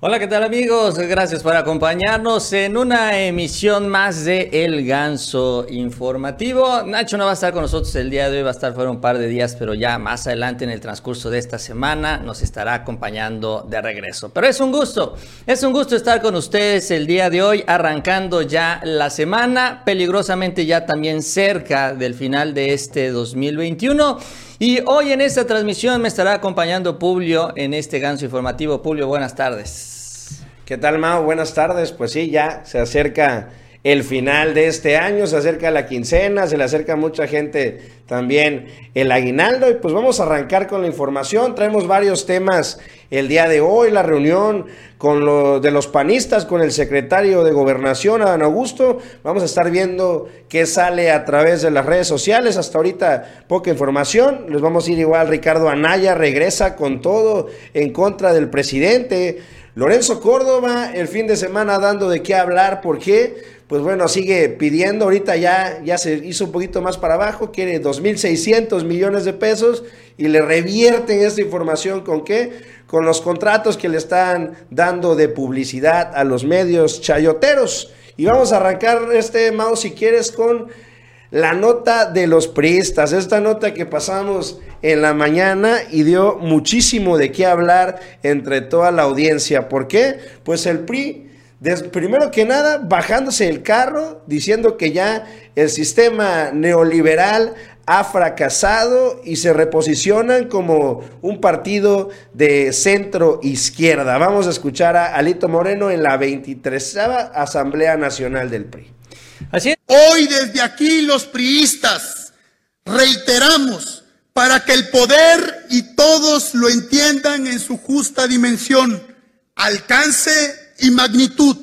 Hola, ¿qué tal amigos? Gracias por acompañarnos en una emisión más de El Ganso Informativo. Nacho no va a estar con nosotros el día de hoy, va a estar fuera un par de días, pero ya más adelante en el transcurso de esta semana nos estará acompañando de regreso. Pero es un gusto, es un gusto estar con ustedes el día de hoy, arrancando ya la semana, peligrosamente ya también cerca del final de este 2021. Y hoy en esta transmisión me estará acompañando Publio en este ganso informativo. Publio, buenas tardes. ¿Qué tal, Mao? Buenas tardes. Pues sí, ya se acerca el final de este año, se acerca la quincena, se le acerca mucha gente también el aguinaldo y pues vamos a arrancar con la información. Traemos varios temas el día de hoy, la reunión con lo de los panistas, con el secretario de Gobernación, Adán Augusto. Vamos a estar viendo qué sale a través de las redes sociales. Hasta ahorita poca información. Les vamos a ir igual, Ricardo Anaya regresa con todo en contra del presidente. Lorenzo Córdoba el fin de semana dando de qué hablar, ¿por qué? Pues bueno, sigue pidiendo, ahorita ya, ya se hizo un poquito más para abajo, quiere 2.600 millones de pesos y le revierten esta información con qué? Con los contratos que le están dando de publicidad a los medios chayoteros. Y vamos a arrancar este, mouse si quieres, con la nota de los priistas, esta nota que pasamos en la mañana y dio muchísimo de qué hablar entre toda la audiencia. ¿Por qué? Pues el PRI primero que nada, bajándose el carro, diciendo que ya el sistema neoliberal ha fracasado y se reposicionan como un partido de centro izquierda. Vamos a escuchar a Alito Moreno en la 23 Asamblea Nacional del PRI. Así Hoy desde aquí los priistas reiteramos para que el poder y todos lo entiendan en su justa dimensión, alcance y magnitud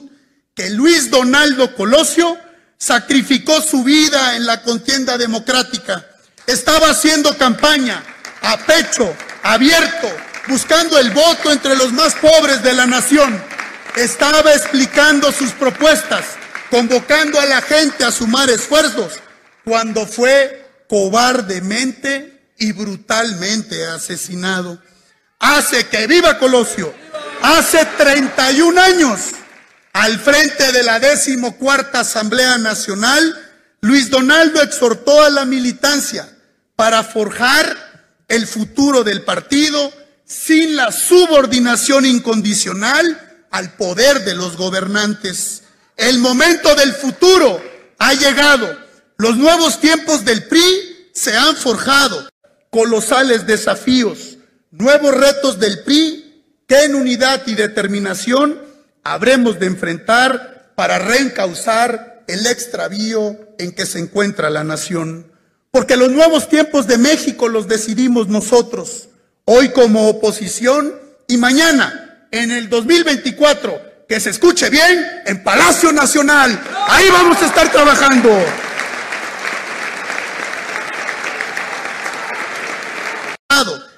que Luis Donaldo Colosio sacrificó su vida en la contienda democrática. Estaba haciendo campaña a pecho, abierto, buscando el voto entre los más pobres de la nación. Estaba explicando sus propuestas, convocando a la gente a sumar esfuerzos, cuando fue cobardemente y brutalmente asesinado. Hace que viva Colosio Hace 31 años, al frente de la decimocuarta Asamblea Nacional, Luis Donaldo exhortó a la militancia para forjar el futuro del partido sin la subordinación incondicional al poder de los gobernantes. El momento del futuro ha llegado. Los nuevos tiempos del PRI se han forjado. Colosales desafíos, nuevos retos del PRI que en unidad y determinación habremos de enfrentar para reencauzar el extravío en que se encuentra la nación. Porque los nuevos tiempos de México los decidimos nosotros, hoy como oposición y mañana, en el 2024, que se escuche bien, en Palacio Nacional. Ahí vamos a estar trabajando.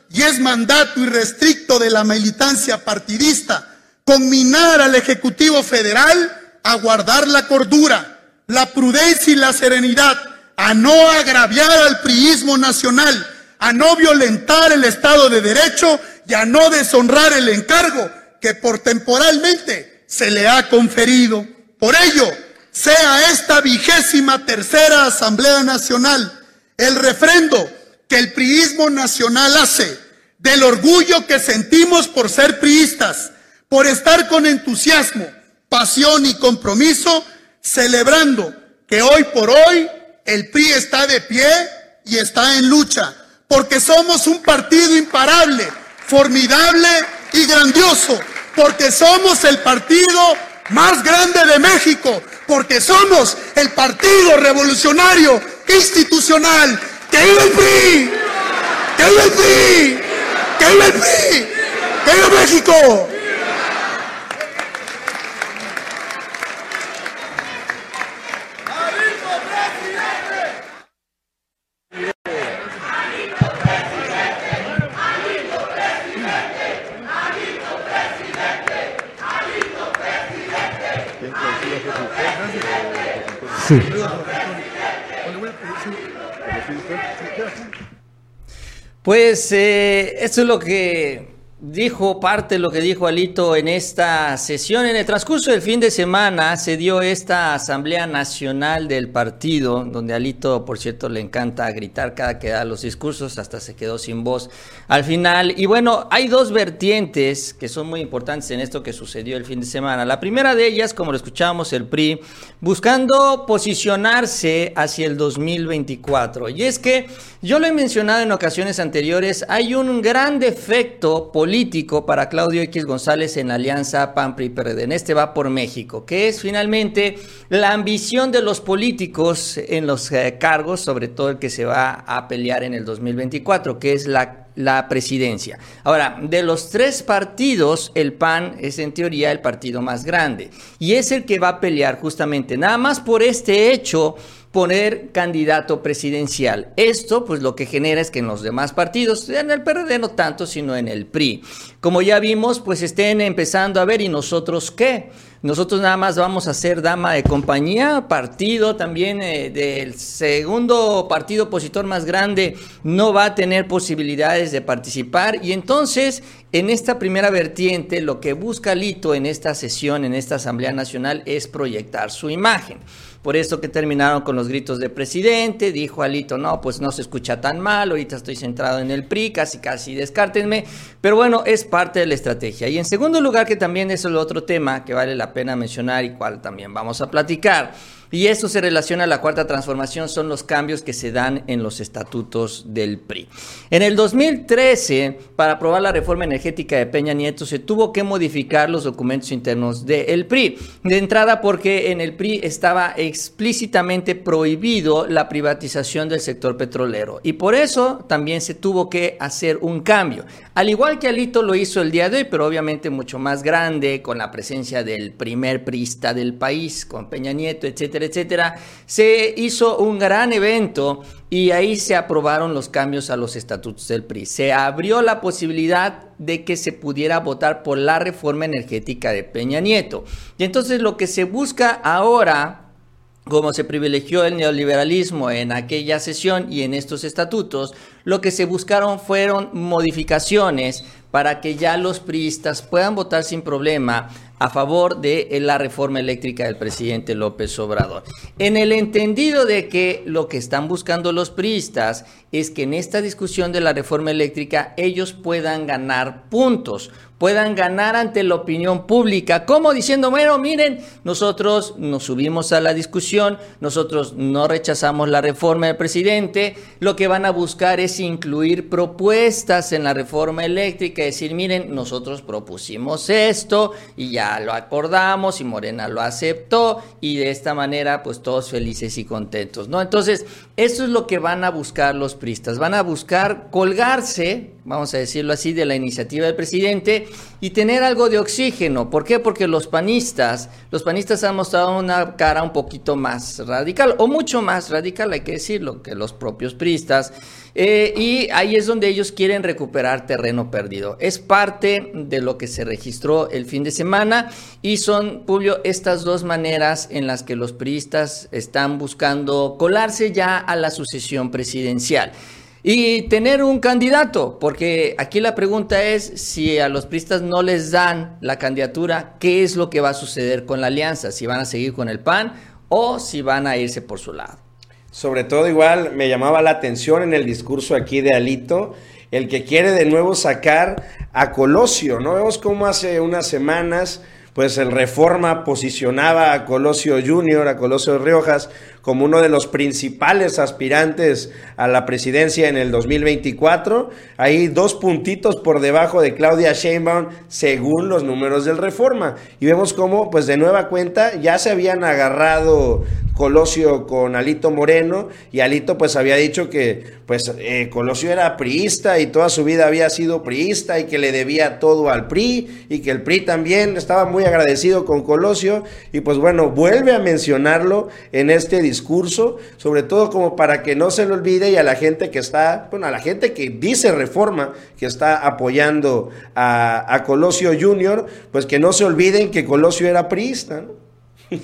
Y es mandato irrestricto de la militancia partidista conminar al Ejecutivo Federal a guardar la cordura, la prudencia y la serenidad, a no agraviar al priismo nacional, a no violentar el Estado de Derecho y a no deshonrar el encargo que por temporalmente se le ha conferido. Por ello, sea esta vigésima tercera Asamblea Nacional el refrendo que el priismo nacional hace del orgullo que sentimos por ser priistas, por estar con entusiasmo, pasión y compromiso, celebrando que hoy por hoy el PRI está de pie y está en lucha, porque somos un partido imparable, formidable y grandioso, porque somos el partido más grande de México, porque somos el partido revolucionario institucional. ¡Que viva el PRI! ¡Que viva el PRI! ¡Que viva el PRI! ¡Que viva México! Sí. Pues eh, esto es lo que dijo parte de lo que dijo Alito en esta sesión. En el transcurso del fin de semana se dio esta Asamblea Nacional del Partido, donde Alito, por cierto, le encanta gritar cada que da los discursos, hasta se quedó sin voz al final. Y bueno, hay dos vertientes que son muy importantes en esto que sucedió el fin de semana. La primera de ellas, como lo escuchábamos, el PRI, buscando posicionarse hacia el 2024. Y es que yo lo he mencionado en ocasiones anteriores, hay un gran defecto político político para Claudio X González en alianza PAN-PRI-PRD. Este va por México, que es finalmente la ambición de los políticos en los eh, cargos, sobre todo el que se va a pelear en el 2024, que es la la presidencia. Ahora, de los tres partidos, el PAN es en teoría el partido más grande y es el que va a pelear justamente, nada más por este hecho, poner candidato presidencial. Esto pues lo que genera es que en los demás partidos, en el PRD no tanto, sino en el PRI, como ya vimos, pues estén empezando a ver y nosotros qué. Nosotros nada más vamos a ser dama de compañía, partido también eh, del segundo partido opositor más grande no va a tener posibilidades de participar y entonces en esta primera vertiente lo que busca Lito en esta sesión, en esta Asamblea Nacional es proyectar su imagen por eso que terminaron con los gritos de presidente, dijo Alito, no, pues no se escucha tan mal, ahorita estoy centrado en el PRI, casi casi descártenme, pero bueno, es parte de la estrategia. Y en segundo lugar, que también es el otro tema que vale la pena mencionar y cual también vamos a platicar, y esto se relaciona a la cuarta transformación, son los cambios que se dan en los estatutos del PRI. En el 2013, para aprobar la reforma energética de Peña Nieto, se tuvo que modificar los documentos internos del PRI. De entrada, porque en el PRI estaba explícitamente prohibido la privatización del sector petrolero. Y por eso también se tuvo que hacer un cambio. Al igual que Alito lo hizo el día de hoy, pero obviamente mucho más grande, con la presencia del primer priista del país, con Peña Nieto, etcétera etcétera, se hizo un gran evento y ahí se aprobaron los cambios a los estatutos del PRI. Se abrió la posibilidad de que se pudiera votar por la reforma energética de Peña Nieto. Y entonces lo que se busca ahora como se privilegió el neoliberalismo en aquella sesión y en estos estatutos, lo que se buscaron fueron modificaciones para que ya los priistas puedan votar sin problema a favor de la reforma eléctrica del presidente López Obrador. En el entendido de que lo que están buscando los priistas es que en esta discusión de la reforma eléctrica ellos puedan ganar puntos, puedan ganar ante la opinión pública, como diciendo, bueno, miren, nosotros nos subimos a la discusión, nosotros no rechazamos la reforma del presidente, lo que van a buscar es incluir propuestas en la reforma eléctrica, decir, miren, nosotros propusimos esto y ya lo acordamos y Morena lo aceptó y de esta manera pues todos felices y contentos, ¿no? Entonces, eso es lo que van a buscar los pristas, van a buscar colgarse, vamos a decirlo así, de la iniciativa del presidente y tener algo de oxígeno. ¿Por qué? Porque los panistas, los panistas han mostrado una cara un poquito más radical, o mucho más radical, hay que decirlo, que los propios pristas. Eh, y ahí es donde ellos quieren recuperar terreno perdido. Es parte de lo que se registró el fin de semana y son, Publio, estas dos maneras en las que los priistas están buscando colarse ya a la sucesión presidencial y tener un candidato, porque aquí la pregunta es si a los pristas no les dan la candidatura, ¿qué es lo que va a suceder con la alianza? Si van a seguir con el PAN o si van a irse por su lado. Sobre todo igual me llamaba la atención en el discurso aquí de Alito, el que quiere de nuevo sacar a Colosio, ¿no? Vemos cómo hace unas semanas pues el Reforma posicionaba a Colosio Junior, a Colosio Riojas, como uno de los principales aspirantes a la presidencia en el 2024. Ahí dos puntitos por debajo de Claudia Sheinbaum según los números del Reforma. Y vemos cómo, pues de nueva cuenta, ya se habían agarrado Colosio con Alito Moreno y Alito pues había dicho que pues eh, Colosio era priista y toda su vida había sido priista y que le debía todo al PRI y que el PRI también estaba muy agradecido con Colosio y pues bueno, vuelve a mencionarlo en este discurso discurso, sobre todo como para que no se le olvide y a la gente que está, bueno, a la gente que dice reforma, que está apoyando a, Colosio Junior, pues que no se olviden que Colosio era priista.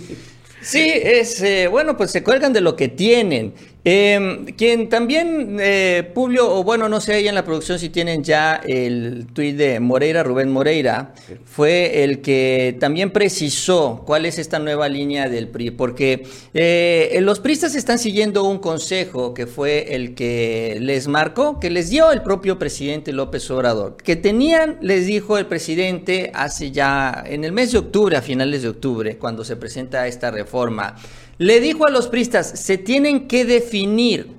Sí, es eh, bueno, pues se cuelgan de lo que tienen. Eh, quien también, eh, Publio, o bueno, no sé ahí en la producción si tienen ya el tuit de Moreira, Rubén Moreira, fue el que también precisó cuál es esta nueva línea del PRI, porque eh, los PRIistas están siguiendo un consejo que fue el que les marcó, que les dio el propio presidente López Obrador, que tenían, les dijo el presidente hace ya, en el mes de octubre, a finales de octubre, cuando se presenta esta reforma, le dijo a los pristas, se tienen que definir.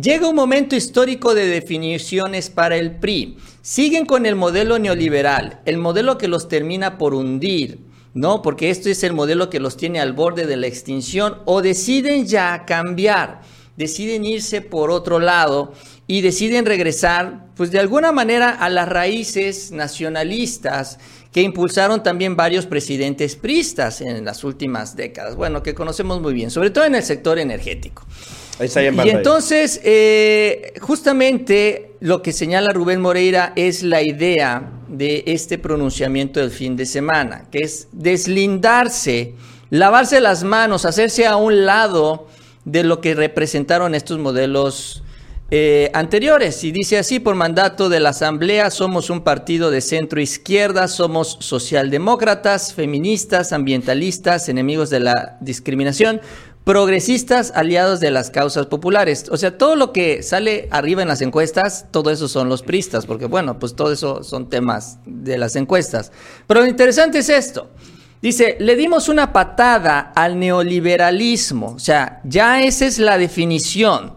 Llega un momento histórico de definiciones para el PRI. Siguen con el modelo neoliberal, el modelo que los termina por hundir, ¿no? Porque esto es el modelo que los tiene al borde de la extinción o deciden ya cambiar, deciden irse por otro lado y deciden regresar, pues de alguna manera, a las raíces nacionalistas que impulsaron también varios presidentes pristas en las últimas décadas, bueno, que conocemos muy bien, sobre todo en el sector energético. Ahí está y entonces, eh, justamente lo que señala Rubén Moreira es la idea de este pronunciamiento del fin de semana, que es deslindarse, lavarse las manos, hacerse a un lado de lo que representaron estos modelos eh, anteriores. Y dice así, por mandato de la Asamblea, somos un partido de centro izquierda, somos socialdemócratas, feministas, ambientalistas, enemigos de la discriminación, progresistas, aliados de las causas populares. O sea, todo lo que sale arriba en las encuestas, todo eso son los pristas, porque bueno, pues todo eso son temas de las encuestas. Pero lo interesante es esto. Dice, le dimos una patada al neoliberalismo. O sea, ya esa es la definición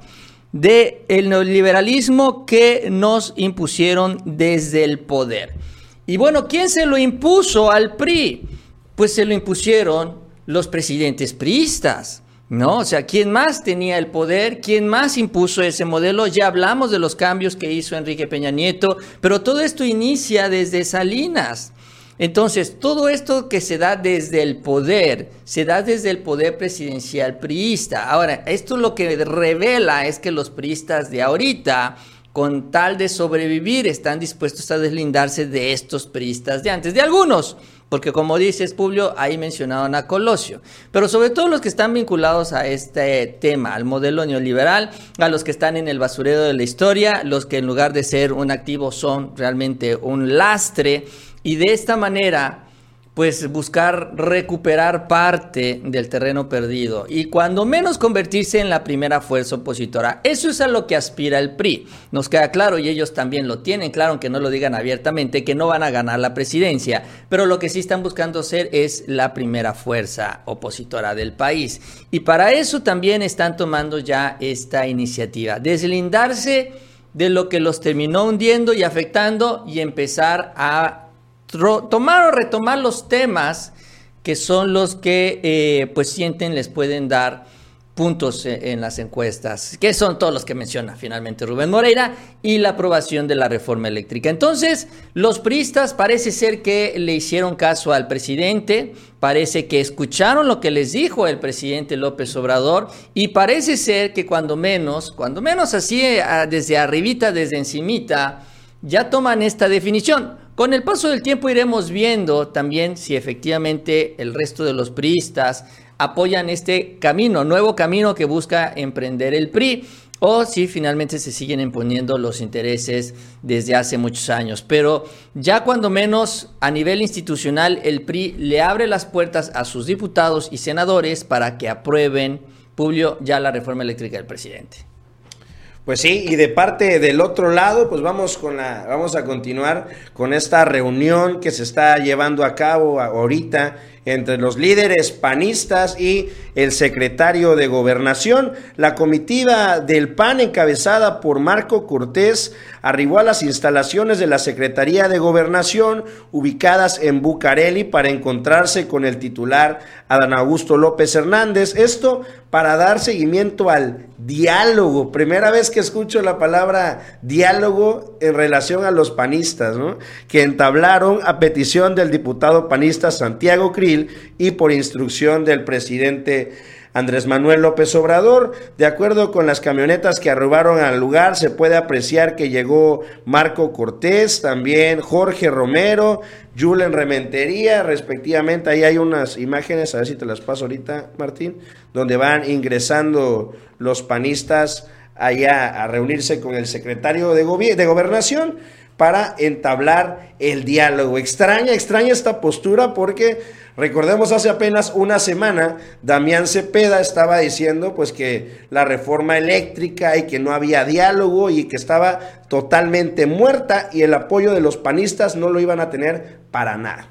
del el neoliberalismo que nos impusieron desde el poder. Y bueno, ¿quién se lo impuso al PRI? Pues se lo impusieron los presidentes priistas. ¿No? O sea, ¿quién más tenía el poder? ¿Quién más impuso ese modelo? Ya hablamos de los cambios que hizo Enrique Peña Nieto, pero todo esto inicia desde Salinas. Entonces, todo esto que se da desde el poder, se da desde el poder presidencial priista. Ahora, esto lo que revela es que los priistas de ahorita, con tal de sobrevivir, están dispuestos a deslindarse de estos priistas de antes, de algunos. Porque como dices, Publio, ahí mencionaron a Colosio. Pero sobre todo los que están vinculados a este tema, al modelo neoliberal, a los que están en el basurero de la historia, los que en lugar de ser un activo son realmente un lastre y de esta manera pues buscar recuperar parte del terreno perdido y cuando menos convertirse en la primera fuerza opositora. Eso es a lo que aspira el PRI. Nos queda claro y ellos también lo tienen claro, aunque no lo digan abiertamente, que no van a ganar la presidencia, pero lo que sí están buscando ser es la primera fuerza opositora del país. Y para eso también están tomando ya esta iniciativa, deslindarse de lo que los terminó hundiendo y afectando y empezar a tomar o retomar los temas que son los que eh, pues sienten les pueden dar puntos e, en las encuestas, que son todos los que menciona finalmente Rubén Moreira, y la aprobación de la reforma eléctrica. Entonces, los priistas parece ser que le hicieron caso al presidente, parece que escucharon lo que les dijo el presidente López Obrador, y parece ser que cuando menos, cuando menos así desde arribita, desde encimita, ya toman esta definición. Con el paso del tiempo iremos viendo también si efectivamente el resto de los priistas apoyan este camino, nuevo camino que busca emprender el PRI, o si finalmente se siguen imponiendo los intereses desde hace muchos años. Pero ya cuando menos a nivel institucional el PRI le abre las puertas a sus diputados y senadores para que aprueben, Publio, ya la reforma eléctrica del presidente. Pues sí, y de parte del otro lado, pues vamos con la, vamos a continuar con esta reunión que se está llevando a cabo ahorita entre los líderes panistas y el secretario de Gobernación. La comitiva del PAN, encabezada por Marco Cortés, arribó a las instalaciones de la Secretaría de Gobernación, ubicadas en Bucareli, para encontrarse con el titular Adán Augusto López Hernández. Esto para dar seguimiento al diálogo. Primera vez que escucho la palabra diálogo en relación a los panistas, ¿no? Que entablaron a petición del diputado panista Santiago Y por instrucción del presidente Andrés Manuel López Obrador. De acuerdo con las camionetas que arrobaron al lugar, se puede apreciar que llegó Marco Cortés, también Jorge Romero, Julen Rementería, respectivamente. Ahí hay unas imágenes, a ver si te las paso ahorita, Martín, donde van ingresando los panistas allá a reunirse con el secretario de, de gobernación para entablar el diálogo. Extraña, extraña esta postura porque recordemos hace apenas una semana Damián Cepeda estaba diciendo pues que la reforma eléctrica y que no había diálogo y que estaba totalmente muerta y el apoyo de los panistas no lo iban a tener para nada.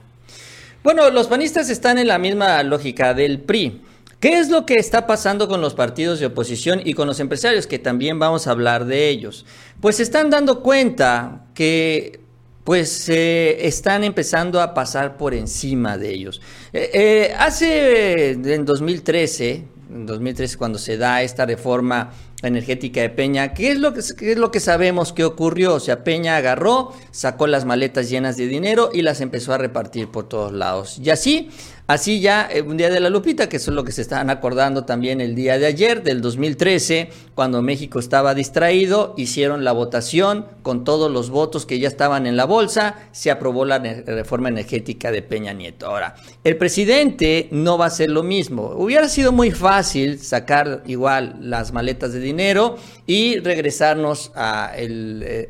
Bueno, los panistas están en la misma lógica del PRI. ¿Qué es lo que está pasando con los partidos de oposición y con los empresarios? Que también vamos a hablar de ellos. Pues se están dando cuenta que pues están empezando a pasar por encima de ellos. Eh, eh, hace en 2013, en 2013 cuando se da esta reforma energética de Peña, ¿qué es, lo que, ¿qué es lo que sabemos que ocurrió? O sea, Peña agarró, sacó las maletas llenas de dinero y las empezó a repartir por todos lados. Y así Así ya, eh, un día de la Lupita, que eso es lo que se estaban acordando también el día de ayer, del 2013, cuando México estaba distraído, hicieron la votación con todos los votos que ya estaban en la bolsa, se aprobó la reforma energética de Peña Nieto. Ahora, el presidente no va a hacer lo mismo. Hubiera sido muy fácil sacar igual las maletas de dinero y regresarnos a, eh,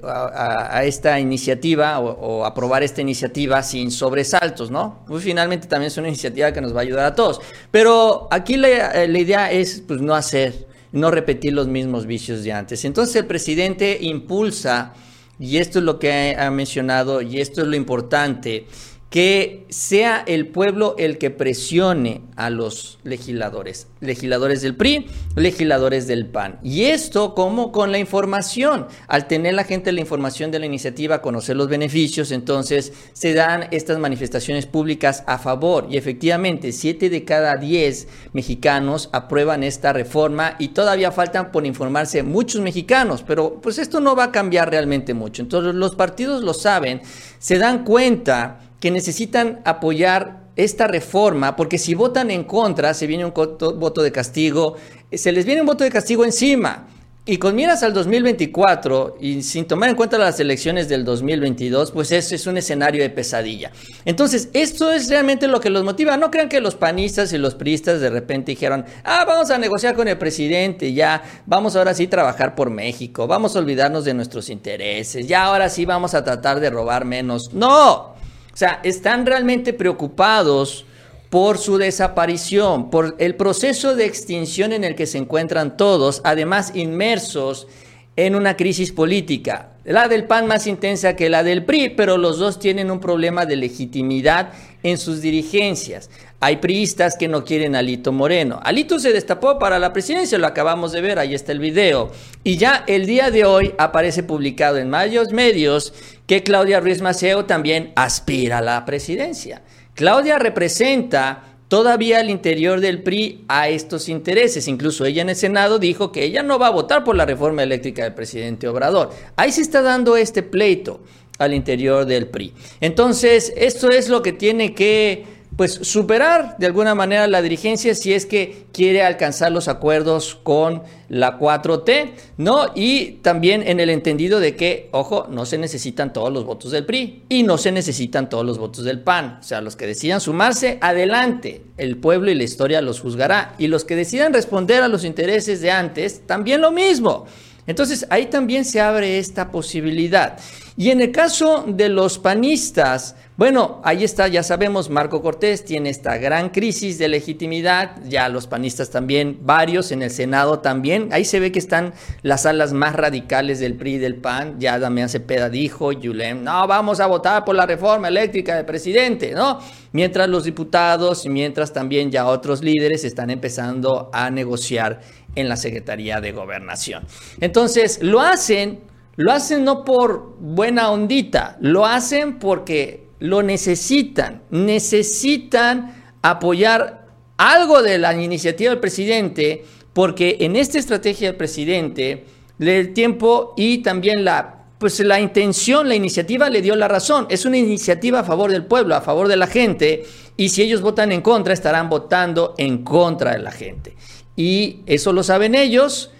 esta iniciativa o, aprobar esta iniciativa sin sobresaltos, ¿no? Pues finalmente también es una iniciativa que nos va a ayudar a todos. Pero aquí la, eh, la idea es pues, no hacer, no repetir los mismos vicios de antes. Entonces el presidente impulsa, y esto es lo que ha mencionado, y esto es lo importante, que sea el pueblo el que presione a los legisladores, legisladores del PRI, legisladores del PAN. Y esto como con la información, al tener la gente la información de la iniciativa, conocer los beneficios, entonces se dan estas manifestaciones públicas a favor. Y efectivamente, siete de cada diez mexicanos aprueban esta reforma y todavía faltan por informarse muchos mexicanos, pero pues esto no va a cambiar realmente mucho. Entonces los partidos lo saben, se dan cuenta que necesitan apoyar esta reforma, porque si votan en contra, se viene un voto de castigo, se les viene un voto de castigo encima. Y con miras al 2024 y sin tomar en cuenta las elecciones del 2022, pues eso es un escenario de pesadilla. Entonces, esto es realmente lo que los motiva. No crean que los panistas y los priistas de repente dijeron, ah, vamos a negociar con el presidente, ya, vamos ahora sí trabajar por México, vamos a olvidarnos de nuestros intereses, ya ahora sí vamos a tratar de robar menos. No, sea, están realmente preocupados por su desaparición, por el proceso de extinción en el que se encuentran todos, además inmersos en una crisis política. La del PAN más intensa que la del PRI, pero los dos tienen un problema de legitimidad en sus dirigencias. Hay priistas que no quieren a Alito Moreno. Alito se destapó para la presidencia, lo acabamos de ver, ahí está el video. Y ya el día de hoy aparece publicado en varios medios que Claudia Ruiz Maceo también aspira a la presidencia. Claudia representa todavía al interior del PRI a estos intereses. Incluso ella en el Senado dijo que ella no va a votar por la reforma eléctrica del presidente Obrador. Ahí se está dando este pleito al interior del PRI. Entonces, esto es lo que tiene que pues superar de alguna manera la dirigencia si es que quiere alcanzar los acuerdos con la 4T, ¿no? Y también en el entendido de que, ojo, no se necesitan todos los votos del PRI y no se necesitan todos los votos del PAN. O sea, los que decidan sumarse, adelante, el pueblo y la historia los juzgará. Y los que decidan responder a los intereses de antes, también lo mismo. Entonces ahí también se abre esta posibilidad. Y en el caso de los panistas, bueno, ahí está, ya sabemos, Marco Cortés tiene esta gran crisis de legitimidad, ya los panistas también, varios en el Senado también, ahí se ve que están las alas más radicales del PRI y del PAN, ya Damián Cepeda dijo, Yulem, no, vamos a votar por la reforma eléctrica del presidente, ¿no? Mientras los diputados y mientras también ya otros líderes están empezando a negociar en la Secretaría de Gobernación. Entonces, lo hacen, lo hacen no por buena ondita, lo hacen porque lo necesitan, necesitan apoyar algo de la iniciativa del presidente, porque en esta estrategia del presidente, el tiempo y también la pues la intención, la iniciativa le dio la razón. Es una iniciativa a favor del pueblo, a favor de la gente, y si ellos votan en contra, estarán votando en contra de la gente. Y eso lo saben ellos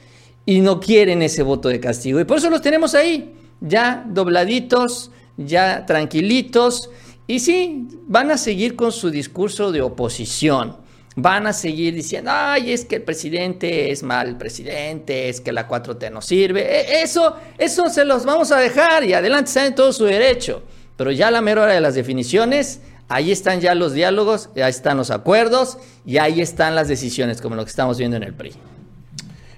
y no quieren ese voto de castigo. Y por eso los tenemos ahí, ya dobladitos, ya tranquilitos. Y sí, van a seguir con su discurso de oposición. Van a seguir diciendo, ay, es que el presidente es mal presidente, es que la 4T no sirve. E, eso, eso se los vamos a dejar y adelante está en todo su derecho. Pero ya la mera hora de las definiciones, ahí están ya los diálogos, ahí están los acuerdos y ahí están las decisiones, como lo que estamos viendo en el PRI.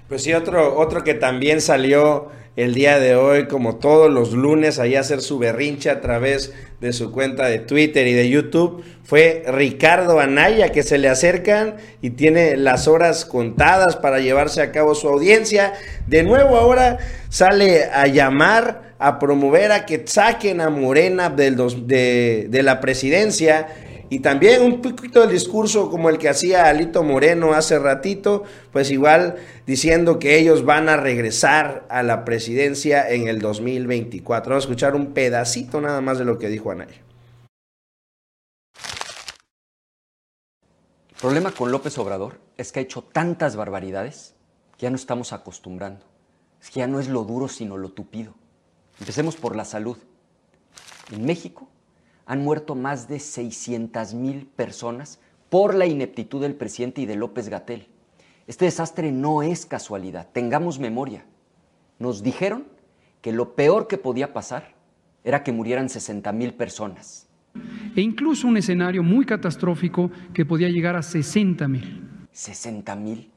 Pues sí, otro, otro que también salió el día de hoy, como todos los lunes, ahí hacer su berrinche a través de su cuenta de Twitter y de YouTube, fue Ricardo Anaya, que se le acercan y tiene las horas contadas para llevarse a cabo su audiencia. De nuevo ahora sale a llamar, a promover a que saquen a Morena de la presidencia y también un poquito del discurso como el que hacía Alito Moreno hace ratito, pues igual diciendo que ellos van a regresar a la presidencia en el 2024. Vamos a escuchar un pedacito nada más de lo que dijo Anaya. El problema con López Obrador es que ha hecho tantas barbaridades que ya no estamos acostumbrando. Es que ya no es lo duro sino lo tupido. Empecemos por la salud. En México han muerto más de 600 mil personas por la ineptitud del presidente y de López Gatel. Este desastre no es casualidad, tengamos memoria. Nos dijeron que lo peor que podía pasar era que murieran 60 mil personas. E incluso un escenario muy catastrófico que podía llegar a 60 mil. 60 mil,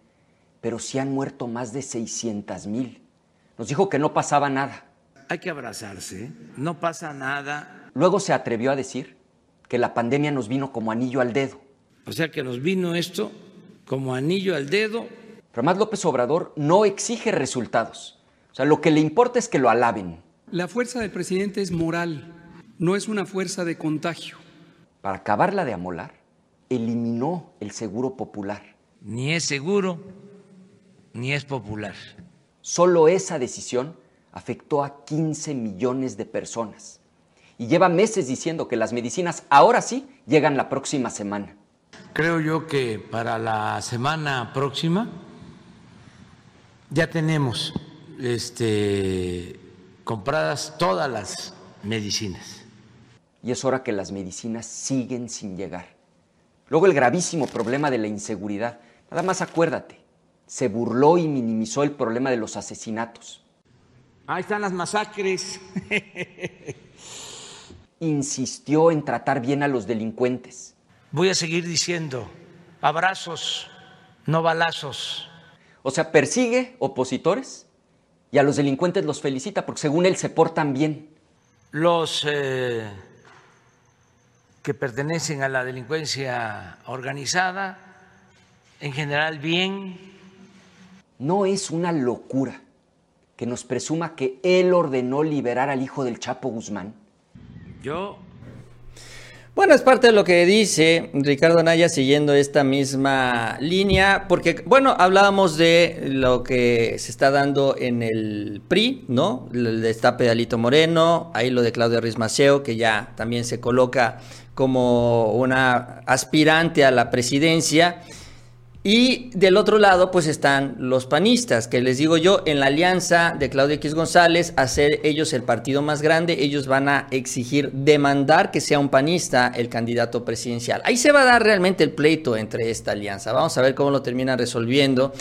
pero si han muerto más de 600 mil. Nos dijo que no pasaba nada. Hay que abrazarse, no pasa nada Luego se atrevió a decir que la pandemia nos vino como anillo al dedo. O sea que nos vino esto como anillo al dedo. Pero más López Obrador no exige resultados. O sea, lo que le importa es que lo alaben. La fuerza del presidente es moral, no es una fuerza de contagio. Para acabarla de amolar, eliminó el seguro popular. Ni es seguro, ni es popular. Solo esa decisión afectó a 15 millones de personas y lleva meses diciendo que las medicinas ahora sí llegan la próxima semana. Creo yo que para la semana próxima ya tenemos este, compradas todas las medicinas. Y es hora que las medicinas siguen sin llegar. Luego el gravísimo problema de la inseguridad. Nada más acuérdate, se burló y minimizó el problema de los asesinatos. Ahí están las masacres. insistió en tratar bien a los delincuentes. Voy a seguir diciendo, abrazos, no balazos. O sea, persigue opositores y a los delincuentes los felicita porque según él se portan bien. Los eh, que pertenecen a la delincuencia organizada, en general bien. No es una locura que nos presuma que él ordenó liberar al hijo del Chapo Guzmán. Yo bueno, es parte de lo que dice Ricardo Anaya siguiendo esta misma línea, porque, bueno, hablábamos de lo que se está dando en el PRI, ¿no? El destape de Alito Moreno, ahí lo de Claudia Ruiz que ya también se coloca como una aspirante a la presidencia. Y del otro lado, pues están los panistas, que les digo yo, en la alianza de Claudia X González, hacer ellos el partido más grande, ellos van a exigir, demandar que sea un panista el candidato presidencial. Ahí se va a dar realmente el pleito entre esta alianza. Vamos a ver cómo lo terminan resolviendo.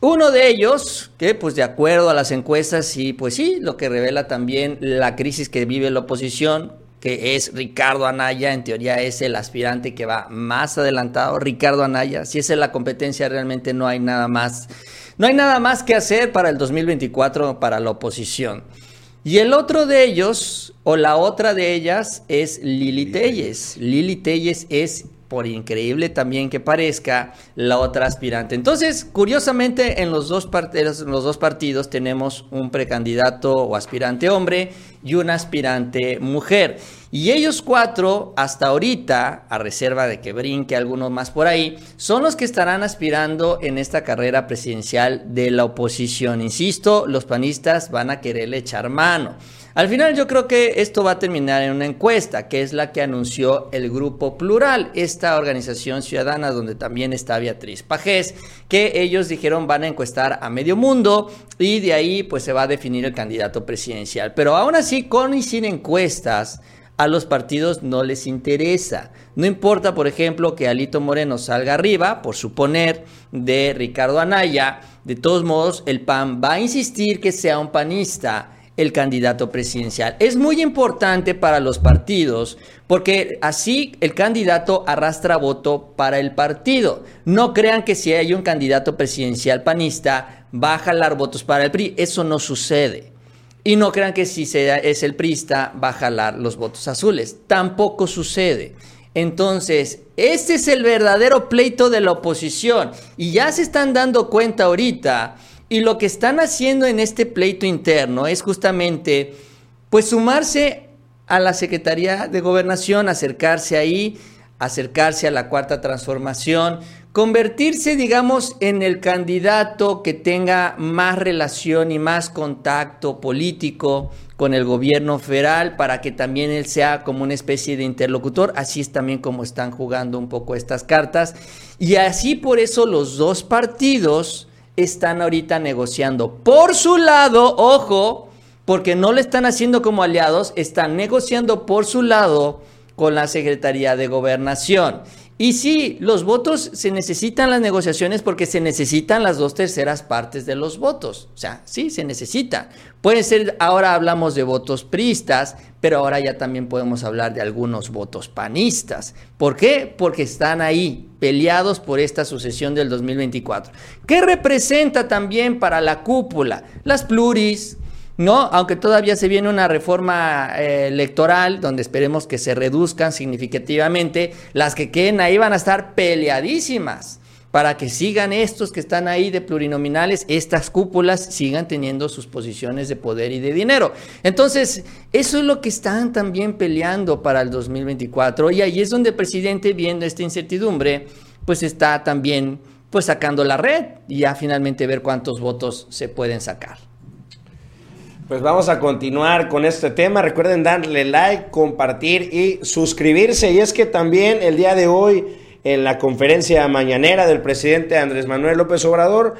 Uno de ellos, que pues de acuerdo a las encuestas, y pues sí, lo que revela también la crisis que vive la oposición, que es Ricardo Anaya, en teoría es el aspirante que va más adelantado, Ricardo Anaya, si esa es la competencia realmente no hay nada más, no hay nada más que hacer para el 2024 para la oposición. Y el otro de ellos, o la otra de ellas, es Lili Telles. Lili Telles es por increíble también que parezca, la otra aspirante. Entonces, curiosamente, en los dos, partidos, los dos partidos tenemos un precandidato o aspirante hombre y un aspirante mujer. Y ellos cuatro, hasta ahorita, a reserva de que brinque algunos más por ahí, son los que estarán aspirando en esta carrera presidencial de la oposición. Insisto, los panistas van a quererle echar mano. Al final yo creo que esto va a terminar en una encuesta, que es la que anunció el Grupo Plural, esta organización ciudadana donde también está Beatriz Pajés, que ellos dijeron van a encuestar a medio mundo y de ahí pues se va a definir el candidato presidencial. Pero aún así, con y sin encuestas, a los partidos no les interesa. No importa, por ejemplo, que Alito Moreno salga arriba, por suponer, de Ricardo Anaya, de todos modos, el PAN va a insistir que sea un panista el candidato presidencial. Es muy importante para los partidos porque así el candidato arrastra voto para el partido. No crean que si hay un candidato presidencial panista va a jalar votos para el PRI. Eso no sucede. Y no crean que si es el PRIsta va a jalar los votos azules. Tampoco sucede. Entonces, este es el verdadero pleito de la oposición. Y ya se están dando cuenta ahorita y lo que están haciendo en este pleito interno es justamente, pues, sumarse a la Secretaría de Gobernación, acercarse ahí, acercarse a la cuarta transformación, convertirse, digamos, en el candidato que tenga más relación y más contacto político con el gobierno federal para que también él sea como una especie de interlocutor. Así es también como están jugando un poco estas cartas. Y así por eso los dos partidos están ahorita negociando. Por su lado, ojo, porque no lo están haciendo como aliados, están negociando por su lado con la Secretaría de Gobernación. Y sí, los votos se necesitan las negociaciones porque se necesitan las dos terceras partes de los votos. O sea, sí, se necesita. Puede ser, ahora hablamos de votos priistas, pero ahora ya también podemos hablar de algunos votos panistas. ¿Por qué? Porque están ahí, peleados por esta sucesión del 2024. ¿Qué representa también para la cúpula? Las pluris, ¿no? Aunque todavía se viene una reforma eh, electoral donde esperemos que se reduzcan significativamente, las que queden ahí van a estar peleadísimas para que sigan estos que están ahí de plurinominales, estas cúpulas sigan teniendo sus posiciones de poder y de dinero. Entonces, eso es lo que están también peleando para el 2024 y ahí es donde el presidente, viendo esta incertidumbre, pues está también pues sacando la red y ya finalmente ver cuántos votos se pueden sacar. Pues vamos a continuar con este tema. Recuerden darle like, compartir y suscribirse. Y es que también el día de hoy, en la conferencia mañanera del presidente Andrés Manuel López Obrador,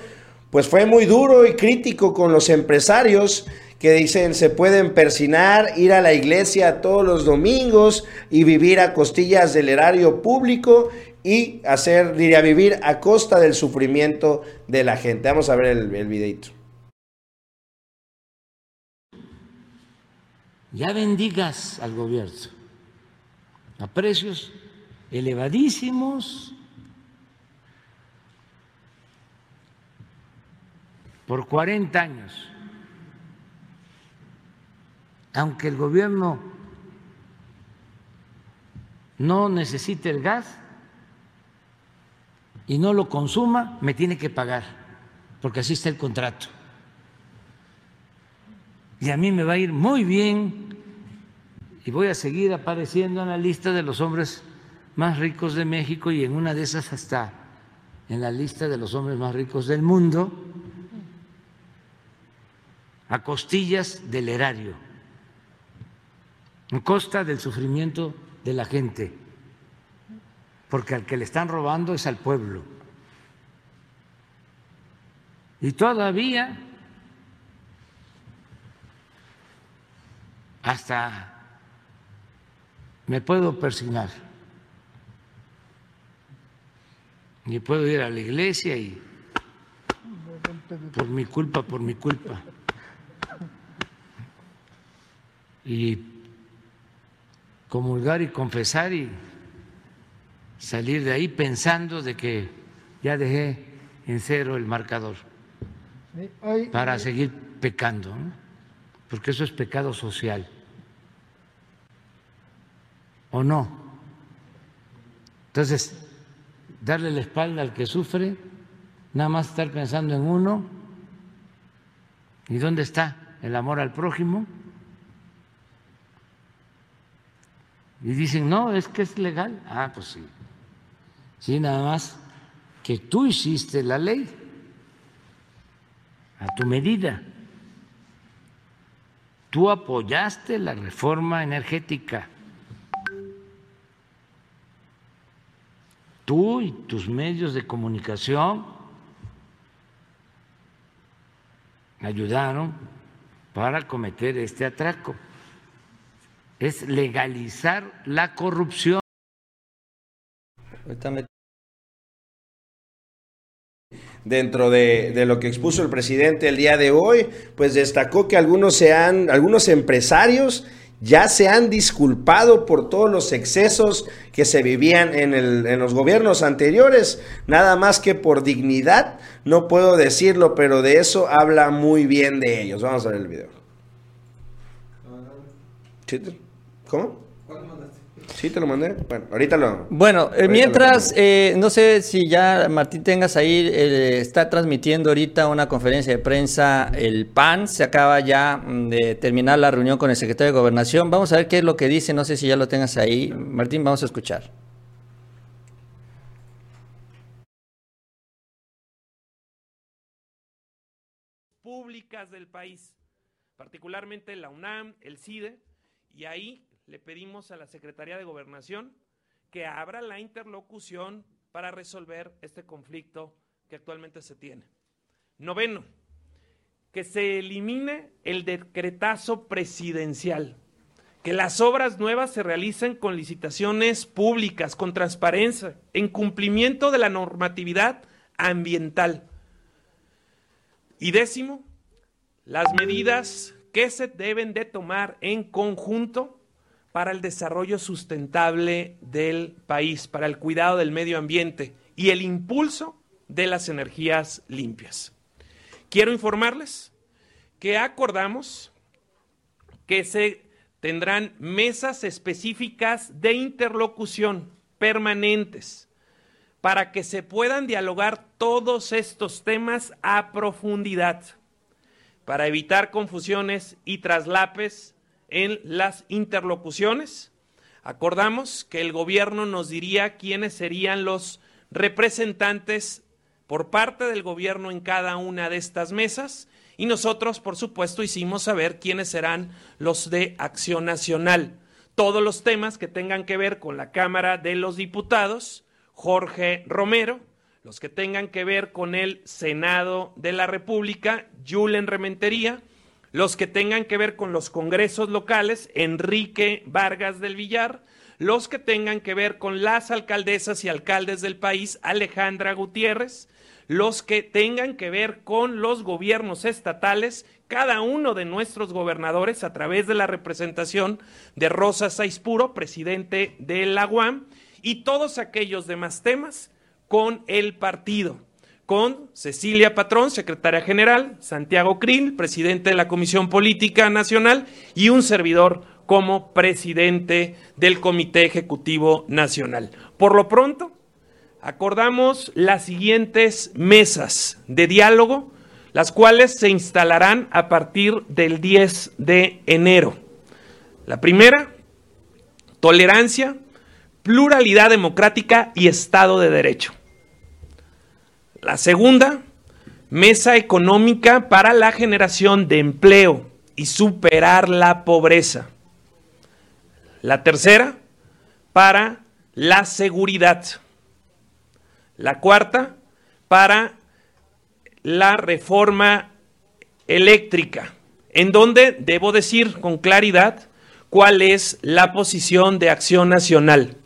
pues fue muy duro y crítico con los empresarios que dicen se pueden persinar, ir a la iglesia todos los domingos y vivir a costillas del erario público y hacer, diría, vivir a costa del sufrimiento de la gente. Vamos a ver el, el videito. Ya bendigas al gobierno a precios elevadísimos. Por 40 años, aunque el gobierno no necesite el gas y no lo consuma, me tiene que pagar, porque así está el contrato. Y a mí me va a ir muy bien y voy a seguir apareciendo en la lista de los hombres más ricos de México y en una de esas hasta en la lista de los hombres más ricos del mundo a costillas del erario, en costa del sufrimiento de la gente, porque al que le están robando es al pueblo. Y todavía hasta me puedo persignar y puedo ir a la iglesia y por mi culpa, por mi culpa. Y comulgar y confesar y salir de ahí pensando de que ya dejé en cero el marcador para seguir pecando, porque eso es pecado social. ¿O no? Entonces, darle la espalda al que sufre, nada más estar pensando en uno, ¿y dónde está el amor al prójimo? Y dicen, no, es que es legal. Ah, pues sí. Sí, nada más que tú hiciste la ley a tu medida. Tú apoyaste la reforma energética. Tú y tus medios de comunicación ayudaron para cometer este atraco. Es legalizar la corrupción. Dentro de, de, lo que expuso el presidente el día de hoy, pues destacó que algunos, sean, algunos empresarios ya se han disculpado por todos los excesos que se vivían en, el, en, los gobiernos anteriores, nada más que por dignidad, no puedo decirlo, pero de eso habla muy bien de ellos. Vamos a ver el video. ¿Cómo? Sí, te lo mandé. Bueno, ahorita lo. Bueno, eh, mientras, eh, no sé si ya Martín tengas ahí, eh, está transmitiendo ahorita una conferencia de prensa el PAN. Se acaba ya mm, de terminar la reunión con el secretario de Gobernación. Vamos a ver qué es lo que dice. No sé si ya lo tengas ahí. Martín, vamos a escuchar. Públicas del país, particularmente la UNAM, el CIDE, y ahí le pedimos a la Secretaría de Gobernación que abra la interlocución para resolver este conflicto que actualmente se tiene. Noveno, que se elimine el decretazo presidencial, que las obras nuevas se realicen con licitaciones públicas, con transparencia, en cumplimiento de la normatividad ambiental. Y décimo, las medidas que se deben de tomar en conjunto para el desarrollo sustentable del país, para el cuidado del medio ambiente y el impulso de las energías limpias. Quiero informarles que acordamos que se tendrán mesas específicas de interlocución permanentes para que se puedan dialogar todos estos temas a profundidad, para evitar confusiones y traslapes en las interlocuciones. Acordamos que el gobierno nos diría quiénes serían los representantes por parte del gobierno en cada una de estas mesas y nosotros, por supuesto, hicimos saber quiénes serán los de Acción Nacional. Todos los temas que tengan que ver con la Cámara de los Diputados, Jorge Romero, los que tengan que ver con el Senado de la República, Julen Rementería, los que tengan que ver con los congresos locales, Enrique Vargas del Villar, los que tengan que ver con las alcaldesas y alcaldes del país, Alejandra Gutiérrez, los que tengan que ver con los gobiernos estatales, cada uno de nuestros gobernadores a través de la representación de Rosa Saispuro, presidente de la UAM, y todos aquellos demás temas con el partido con Cecilia Patrón, secretaria general, Santiago Krill, presidente de la Comisión Política Nacional, y un servidor como presidente del Comité Ejecutivo Nacional. Por lo pronto, acordamos las siguientes mesas de diálogo, las cuales se instalarán a partir del 10 de enero. La primera, tolerancia, pluralidad democrática y Estado de Derecho. La segunda, mesa económica para la generación de empleo y superar la pobreza. La tercera, para la seguridad. La cuarta, para la reforma eléctrica, en donde debo decir con claridad cuál es la posición de Acción Nacional.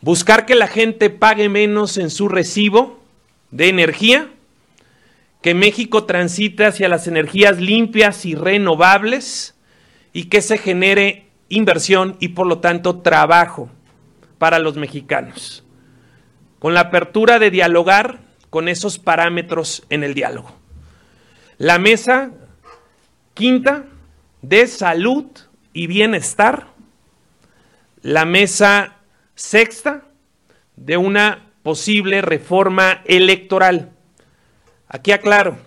Buscar que la gente pague menos en su recibo de energía, que México transite hacia las energías limpias y renovables y que se genere inversión y por lo tanto trabajo para los mexicanos, con la apertura de dialogar con esos parámetros en el diálogo. La mesa quinta de salud y bienestar, la mesa sexta de una posible reforma electoral. Aquí aclaro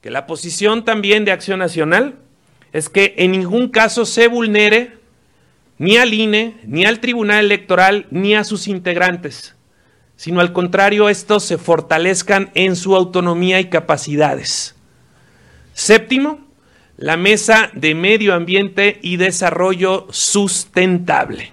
que la posición también de Acción Nacional es que en ningún caso se vulnere ni al INE, ni al Tribunal Electoral, ni a sus integrantes, sino al contrario, estos se fortalezcan en su autonomía y capacidades. Séptimo, la Mesa de Medio Ambiente y Desarrollo Sustentable.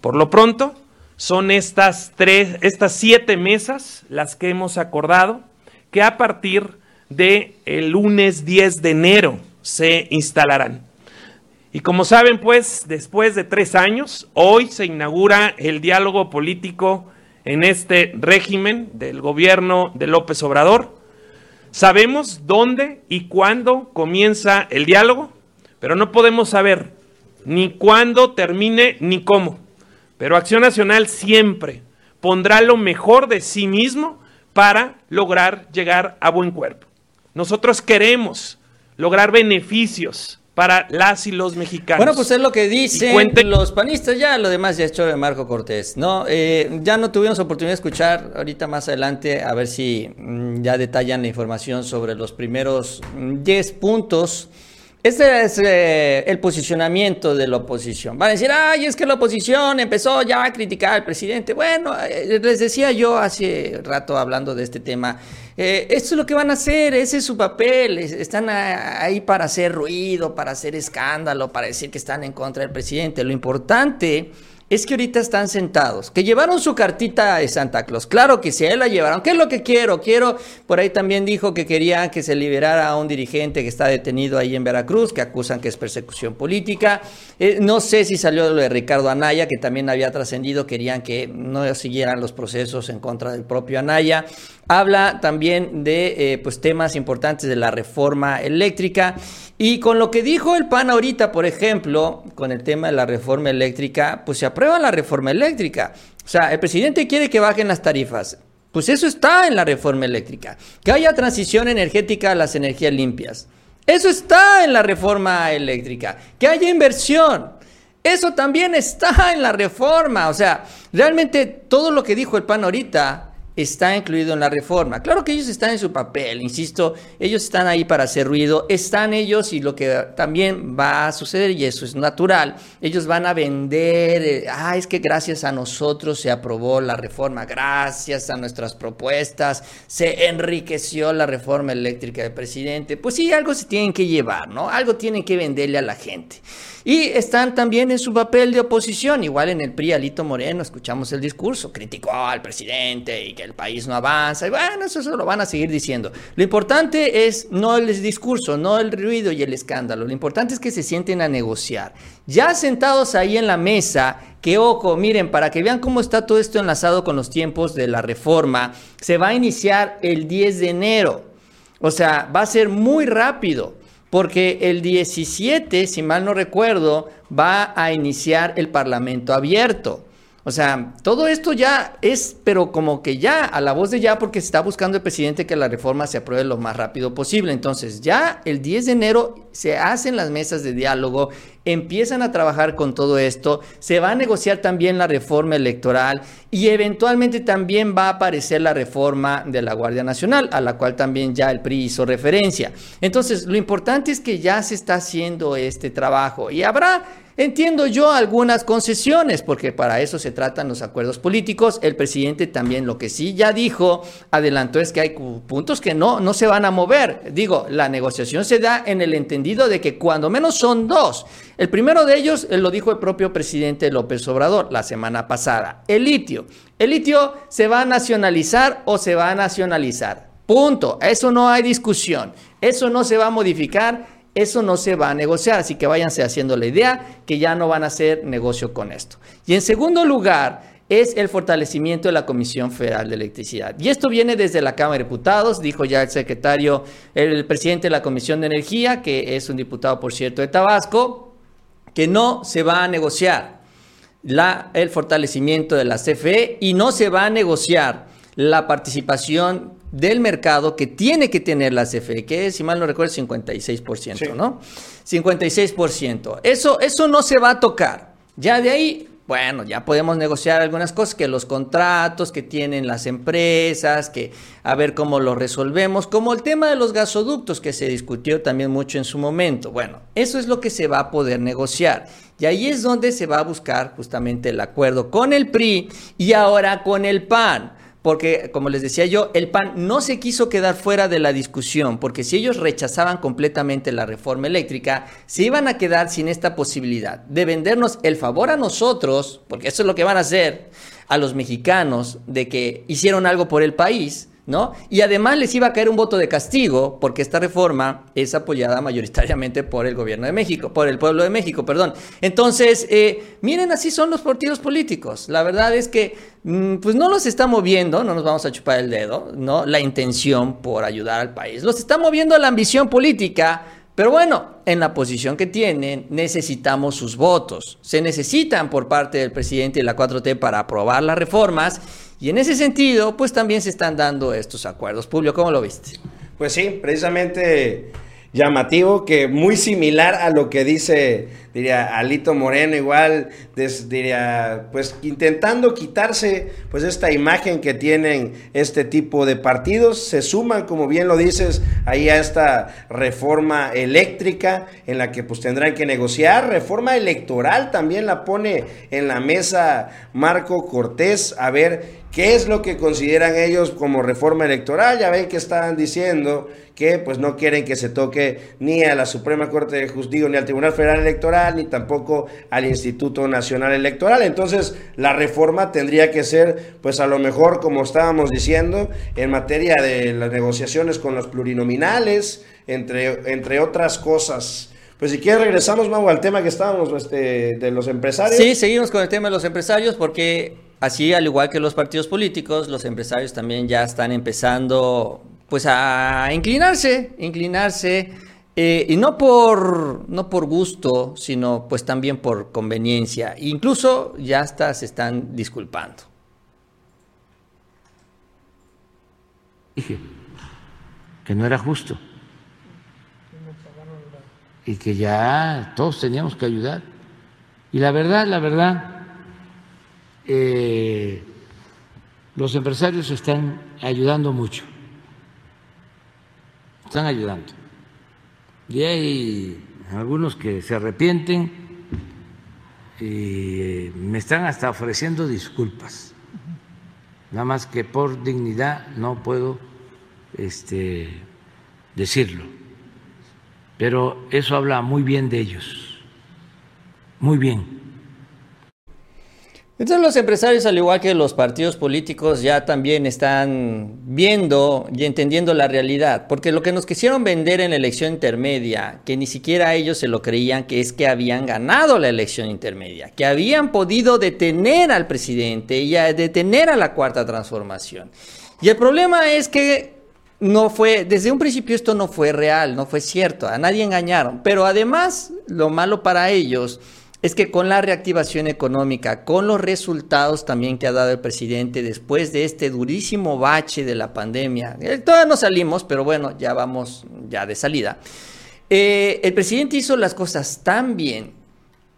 Por lo pronto, son estas, tres, estas siete mesas las que hemos acordado que a partir del el lunes 10 de enero se instalarán. Y como saben, pues, después de tres años, hoy se inaugura el diálogo político en este régimen del gobierno de López Obrador. Sabemos dónde y cuándo comienza el diálogo, pero no podemos saber ni cuándo termine ni cómo. Pero Acción Nacional siempre pondrá lo mejor de sí mismo para lograr llegar a buen cuerpo. Nosotros queremos lograr beneficios para las y los mexicanos. Bueno, pues es lo que dicen los panistas, ya lo demás ya es hecho de Marco Cortés, ¿no? Eh, ya no tuvimos oportunidad de escuchar ahorita más adelante a ver si mm, ya detallan la información sobre los primeros 10 mm, puntos este es eh, el posicionamiento de la oposición. Van a decir, ay, es que la oposición empezó ya a criticar al presidente. Bueno, eh, les decía yo hace rato hablando de este tema, eh, esto es lo que van a hacer, ese es su papel. Están ahí para hacer ruido, para hacer escándalo, para decir que están en contra del presidente. Lo importante es que ahorita están sentados, que llevaron su cartita de Santa Claus. Claro que sí, él la llevaron. ¿Qué es lo que quiero? Quiero, por ahí también dijo que quería que se liberara a un dirigente que está detenido ahí en Veracruz, que acusan que es persecución política. Eh, no sé si salió lo de Ricardo Anaya, que también había trascendido, querían que no siguieran los procesos en contra del propio Anaya. Habla también de eh, pues, temas importantes de la reforma eléctrica. Y con lo que dijo el PAN ahorita, por ejemplo, con el tema de la reforma eléctrica, pues se aprueba la reforma eléctrica. O sea, el presidente quiere que bajen las tarifas. Pues eso está en la reforma eléctrica. Que haya transición energética a las energías limpias. Eso está en la reforma eléctrica. Que haya inversión. Eso también está en la reforma. O sea, realmente todo lo que dijo el PAN ahorita está incluido en la reforma. Claro que ellos están en su papel, insisto, ellos están ahí para hacer ruido, están ellos y lo que también va a suceder, y eso es natural, ellos van a vender, eh, ah, es que gracias a nosotros se aprobó la reforma, gracias a nuestras propuestas se enriqueció la reforma eléctrica del presidente. Pues sí, algo se tienen que llevar, ¿no? Algo tienen que venderle a la gente. Y están también en su papel de oposición, igual en el PRI, Alito Moreno, escuchamos el discurso, criticó al presidente y que el país no avanza, y bueno, eso, eso lo van a seguir diciendo. Lo importante es no el discurso, no el ruido y el escándalo, lo importante es que se sienten a negociar. Ya sentados ahí en la mesa, que ojo, miren, para que vean cómo está todo esto enlazado con los tiempos de la reforma, se va a iniciar el 10 de enero. O sea, va a ser muy rápido porque el 17, si mal no recuerdo, va a iniciar el Parlamento abierto. O sea, todo esto ya es, pero como que ya, a la voz de ya, porque se está buscando el presidente que la reforma se apruebe lo más rápido posible. Entonces, ya el 10 de enero se hacen las mesas de diálogo, empiezan a trabajar con todo esto, se va a negociar también la reforma electoral y eventualmente también va a aparecer la reforma de la Guardia Nacional, a la cual también ya el PRI hizo referencia. Entonces, lo importante es que ya se está haciendo este trabajo y habrá Entiendo yo algunas concesiones, porque para eso se tratan los acuerdos políticos. El presidente también lo que sí ya dijo, adelantó es que hay puntos que no, no se van a mover. Digo, la negociación se da en el entendido de que cuando menos son dos. El primero de ellos lo dijo el propio presidente López Obrador la semana pasada, el litio. El litio se va a nacionalizar o se va a nacionalizar. Punto. Eso no hay discusión. Eso no se va a modificar eso no se va a negociar, así que váyanse haciendo la idea que ya no van a hacer negocio con esto. Y en segundo lugar, es el fortalecimiento de la Comisión Federal de Electricidad. Y esto viene desde la Cámara de Diputados, dijo ya el secretario, el presidente de la Comisión de Energía, que es un diputado, por cierto, de Tabasco, que no se va a negociar la, el fortalecimiento de la CFE y no se va a negociar la participación del mercado que tiene que tener la CFE, que es, si mal no recuerdo, 56%, ¿no? 56%. Eso, eso no se va a tocar. Ya de ahí bueno, ya podemos negociar algunas cosas, que los contratos que tienen las empresas, que a ver cómo lo resolvemos, como el tema de los gasoductos que se discutió también mucho en su momento. Bueno, eso es lo que se va a poder negociar. Y ahí es donde se va a buscar justamente el acuerdo con el PRI y ahora con el PAN porque, como les decía yo, el PAN no se quiso quedar fuera de la discusión, porque si ellos rechazaban completamente la reforma eléctrica, se iban a quedar sin esta posibilidad de vendernos el favor a nosotros, porque eso es lo que van a hacer a los mexicanos, de que hicieron algo por el país, ¿no? Y además les iba a caer un voto de castigo porque esta reforma es apoyada mayoritariamente por el gobierno de México, por el pueblo de México, perdón. Entonces, eh, miren, así son los partidos políticos. La verdad es que, mm, pues no los está moviendo, no nos vamos a chupar el dedo, ¿no? La intención por ayudar al país. Los está moviendo la ambición política. Pero bueno, en la posición que tienen, necesitamos sus votos. Se necesitan por parte del presidente y la 4T para aprobar las reformas y en ese sentido, pues también se están dando estos acuerdos. Publio, ¿cómo lo viste? Pues sí, precisamente llamativo que muy similar a lo que dice, diría, Alito Moreno, igual, diría, pues intentando quitarse pues esta imagen que tienen este tipo de partidos, se suman, como bien lo dices, ahí a esta reforma eléctrica en la que pues tendrán que negociar, reforma electoral también la pone en la mesa Marco Cortés, a ver ¿Qué es lo que consideran ellos como reforma electoral? Ya ven que estaban diciendo que pues no quieren que se toque ni a la Suprema Corte de Justicia, ni al Tribunal Federal Electoral, ni tampoco al Instituto Nacional Electoral. Entonces, la reforma tendría que ser, pues a lo mejor, como estábamos diciendo, en materia de las negociaciones con los plurinominales, entre, entre otras cosas. Pues si quieres regresamos, Mau, al tema que estábamos este, de los empresarios. Sí, seguimos con el tema de los empresarios porque Así, al igual que los partidos políticos, los empresarios también ya están empezando pues a inclinarse, inclinarse, eh, y no por, no por gusto, sino pues también por conveniencia. Incluso ya hasta se están disculpando. Dije que no era justo y que ya todos teníamos que ayudar. Y la verdad, la verdad, eh, los empresarios están ayudando mucho, están ayudando. Y hay algunos que se arrepienten y me están hasta ofreciendo disculpas. Nada más que por dignidad no puedo este, decirlo. Pero eso habla muy bien de ellos, muy bien. Entonces los empresarios, al igual que los partidos políticos, ya también están viendo y entendiendo la realidad, porque lo que nos quisieron vender en la elección intermedia, que ni siquiera ellos se lo creían, que es que habían ganado la elección intermedia, que habían podido detener al presidente y detener a la cuarta transformación. Y el problema es que no fue, desde un principio esto no fue real, no fue cierto, a nadie engañaron, pero además lo malo para ellos es que con la reactivación económica, con los resultados también que ha dado el presidente después de este durísimo bache de la pandemia, eh, todavía no salimos, pero bueno, ya vamos ya de salida, eh, el presidente hizo las cosas tan bien,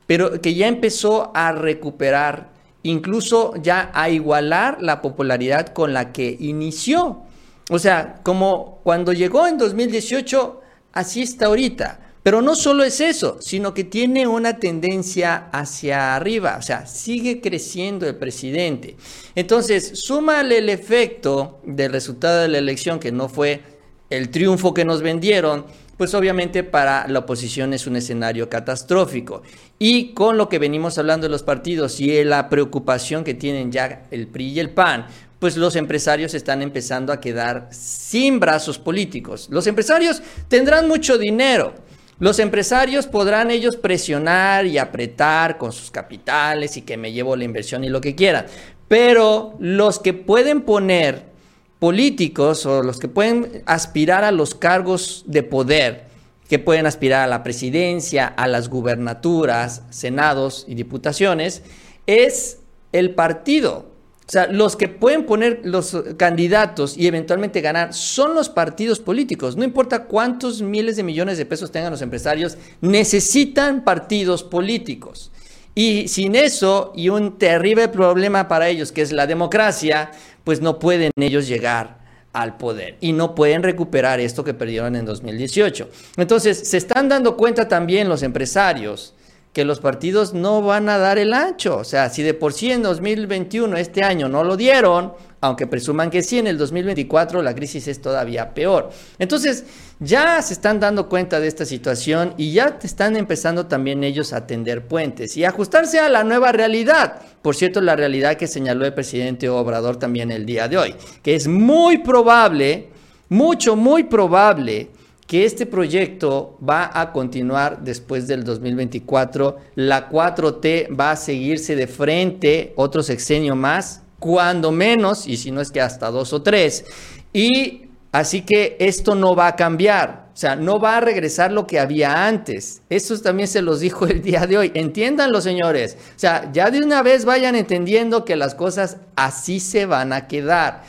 pero que ya empezó a recuperar, incluso ya a igualar la popularidad con la que inició. O sea, como cuando llegó en 2018, así está ahorita. Pero no solo es eso, sino que tiene una tendencia hacia arriba, o sea, sigue creciendo el presidente. Entonces, súmale el efecto del resultado de la elección, que no fue el triunfo que nos vendieron, pues obviamente para la oposición es un escenario catastrófico. Y con lo que venimos hablando de los partidos y la preocupación que tienen ya el PRI y el PAN, pues los empresarios están empezando a quedar sin brazos políticos. Los empresarios tendrán mucho dinero los empresarios podrán ellos presionar y apretar con sus capitales y que me llevo la inversión y lo que quieran, pero los que pueden poner políticos o los que pueden aspirar a los cargos de poder, que pueden aspirar a la presidencia, a las gubernaturas, senados y diputaciones, es el partido. O sea, los que pueden poner los candidatos y eventualmente ganar son los partidos políticos. No importa cuántos miles de millones de pesos tengan los empresarios, necesitan partidos políticos. Y sin eso y un terrible problema para ellos, que es la democracia, pues no pueden ellos llegar al poder y no pueden recuperar esto que perdieron en 2018. Entonces, se están dando cuenta también los empresarios que los partidos no van a dar el ancho. O sea, si de por sí en 2021, este año, no lo dieron, aunque presuman que sí, en el 2024 la crisis es todavía peor. Entonces, ya se están dando cuenta de esta situación y ya están empezando también ellos a tender puentes y ajustarse a la nueva realidad. Por cierto, la realidad que señaló el presidente Obrador también el día de hoy, que es muy probable, mucho, muy probable que este proyecto va a continuar después del 2024. La 4T va a seguirse de frente otro sexenio más, cuando menos, y si no es que hasta dos o tres. Y así que esto no va a cambiar. O sea, no va a regresar lo que había antes. Eso también se los dijo el día de hoy. Entiéndanlo, señores. O sea, ya de una vez vayan entendiendo que las cosas así se van a quedar.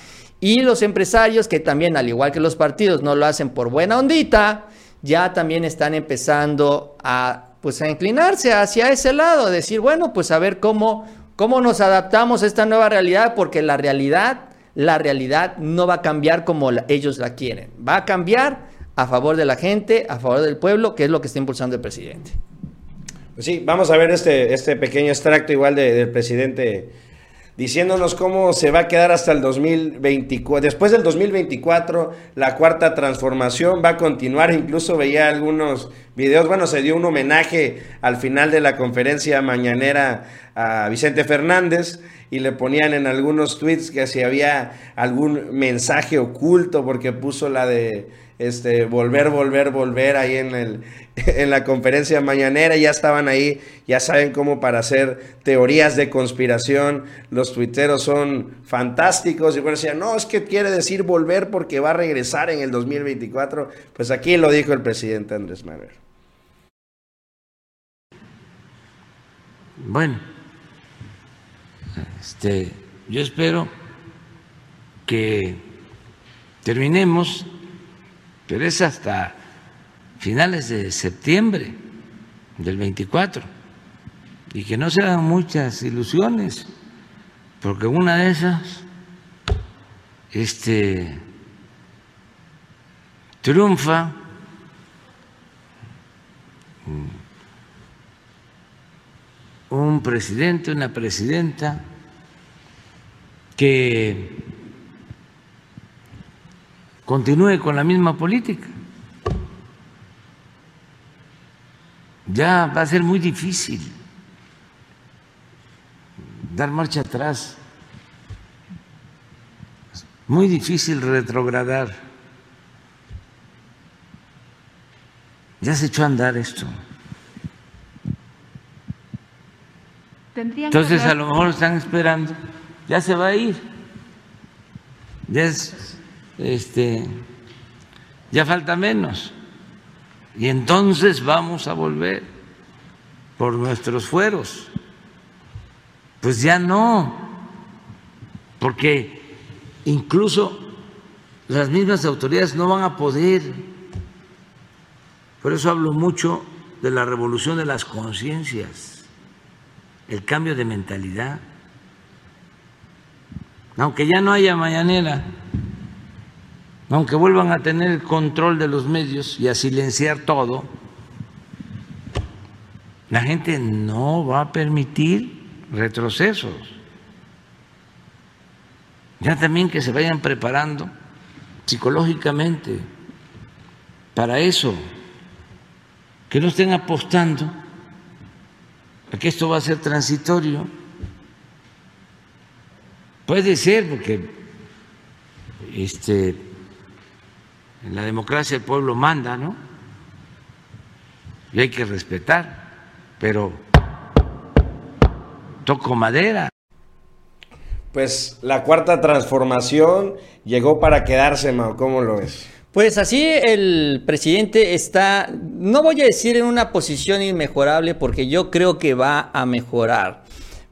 Y los empresarios, que también, al igual que los partidos, no lo hacen por buena ondita, ya también están empezando a, pues, a inclinarse hacia ese lado, decir, bueno, pues a ver cómo, cómo nos adaptamos a esta nueva realidad, porque la realidad, la realidad no va a cambiar como ellos la quieren, va a cambiar a favor de la gente, a favor del pueblo, que es lo que está impulsando el presidente. Pues sí, vamos a ver este, este pequeño extracto igual del presidente diciéndonos cómo se va a quedar hasta el 2024. Después del 2024, la cuarta transformación va a continuar. Incluso veía algunos videos. Bueno, se dio un homenaje al final de la conferencia mañanera a Vicente Fernández y le ponían en algunos tweets que si había algún mensaje oculto porque puso la de este, volver, volver, volver ahí en, el, en la conferencia mañanera, ya estaban ahí, ya saben cómo para hacer teorías de conspiración, los tuiteros son fantásticos, y bueno, decían, no, es que quiere decir volver porque va a regresar en el 2024, pues aquí lo dijo el presidente Andrés Manuel. Bueno, este, yo espero que terminemos pero es hasta finales de septiembre del 24 y que no se hagan muchas ilusiones, porque una de esas este triunfa un presidente, una presidenta que continúe con la misma política. Ya va a ser muy difícil dar marcha atrás, muy difícil retrogradar. Ya se echó a andar esto. Entonces a lo mejor están esperando, ya se va a ir. Ya es este, ya falta menos. Y entonces vamos a volver por nuestros fueros. Pues ya no, porque incluso las mismas autoridades no van a poder. Por eso hablo mucho de la revolución de las conciencias, el cambio de mentalidad. Aunque ya no haya mañanera, aunque vuelvan a tener el control de los medios y a silenciar todo, la gente no va a permitir retrocesos. Ya también que se vayan preparando psicológicamente para eso, que no estén apostando a que esto va a ser transitorio. Puede ser porque este en la democracia el pueblo manda, ¿no? Y hay que respetar, pero toco madera. Pues la cuarta transformación llegó para quedarse, Mao. ¿Cómo lo ves? Pues así el presidente está, no voy a decir en una posición inmejorable porque yo creo que va a mejorar.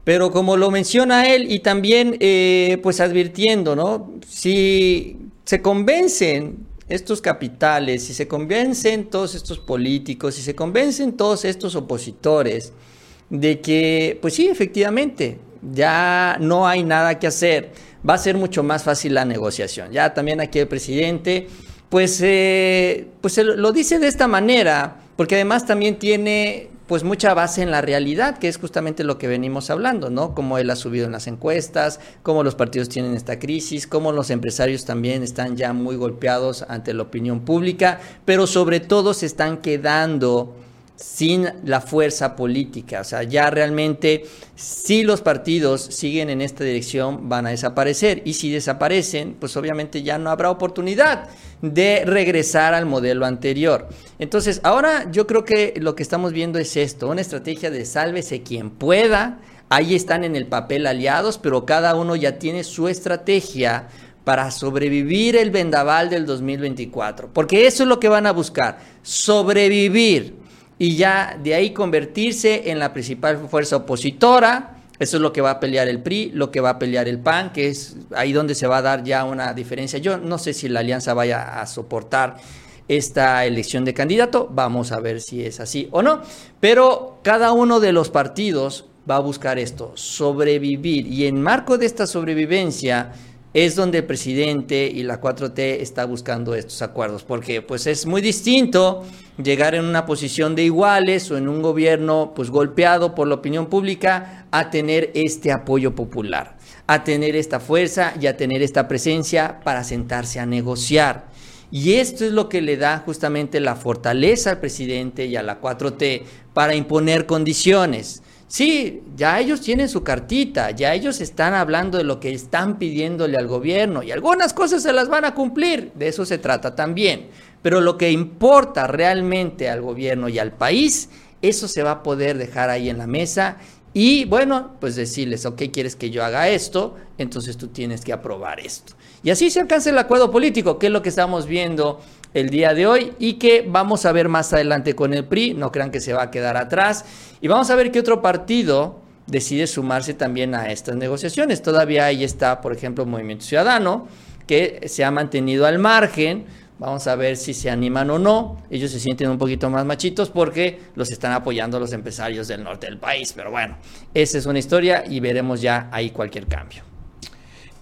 Pero como lo menciona él y también eh, pues advirtiendo, ¿no? Si se convencen estos capitales, si se convencen todos estos políticos, si se convencen todos estos opositores de que, pues sí, efectivamente, ya no hay nada que hacer. Va a ser mucho más fácil la negociación. Ya también aquí el presidente, pues, eh, pues lo dice de esta manera, porque además también tiene pues mucha base en la realidad, que es justamente lo que venimos hablando, ¿no? Cómo él ha subido en las encuestas, cómo los partidos tienen esta crisis, cómo los empresarios también están ya muy golpeados ante la opinión pública, pero sobre todo se están quedando sin la fuerza política. O sea, ya realmente si los partidos siguen en esta dirección van a desaparecer y si desaparecen, pues obviamente ya no habrá oportunidad de regresar al modelo anterior. Entonces, ahora yo creo que lo que estamos viendo es esto, una estrategia de sálvese quien pueda. Ahí están en el papel aliados, pero cada uno ya tiene su estrategia para sobrevivir el vendaval del 2024. Porque eso es lo que van a buscar, sobrevivir y ya de ahí convertirse en la principal fuerza opositora. Eso es lo que va a pelear el PRI, lo que va a pelear el PAN, que es ahí donde se va a dar ya una diferencia. Yo no sé si la alianza vaya a soportar esta elección de candidato, vamos a ver si es así o no, pero cada uno de los partidos va a buscar esto, sobrevivir y en marco de esta sobrevivencia es donde el presidente y la 4T está buscando estos acuerdos, porque pues es muy distinto llegar en una posición de iguales o en un gobierno pues golpeado por la opinión pública a tener este apoyo popular, a tener esta fuerza y a tener esta presencia para sentarse a negociar. Y esto es lo que le da justamente la fortaleza al presidente y a la 4T para imponer condiciones. Sí, ya ellos tienen su cartita, ya ellos están hablando de lo que están pidiéndole al gobierno y algunas cosas se las van a cumplir, de eso se trata también. Pero lo que importa realmente al gobierno y al país, eso se va a poder dejar ahí en la mesa y bueno, pues decirles, ok, quieres que yo haga esto, entonces tú tienes que aprobar esto. Y así se alcanza el acuerdo político, que es lo que estamos viendo el día de hoy y que vamos a ver más adelante con el PRI, no crean que se va a quedar atrás. Y vamos a ver qué otro partido decide sumarse también a estas negociaciones. Todavía ahí está, por ejemplo, Movimiento Ciudadano, que se ha mantenido al margen. Vamos a ver si se animan o no. Ellos se sienten un poquito más machitos porque los están apoyando los empresarios del norte del país. Pero bueno, esa es una historia y veremos ya ahí cualquier cambio.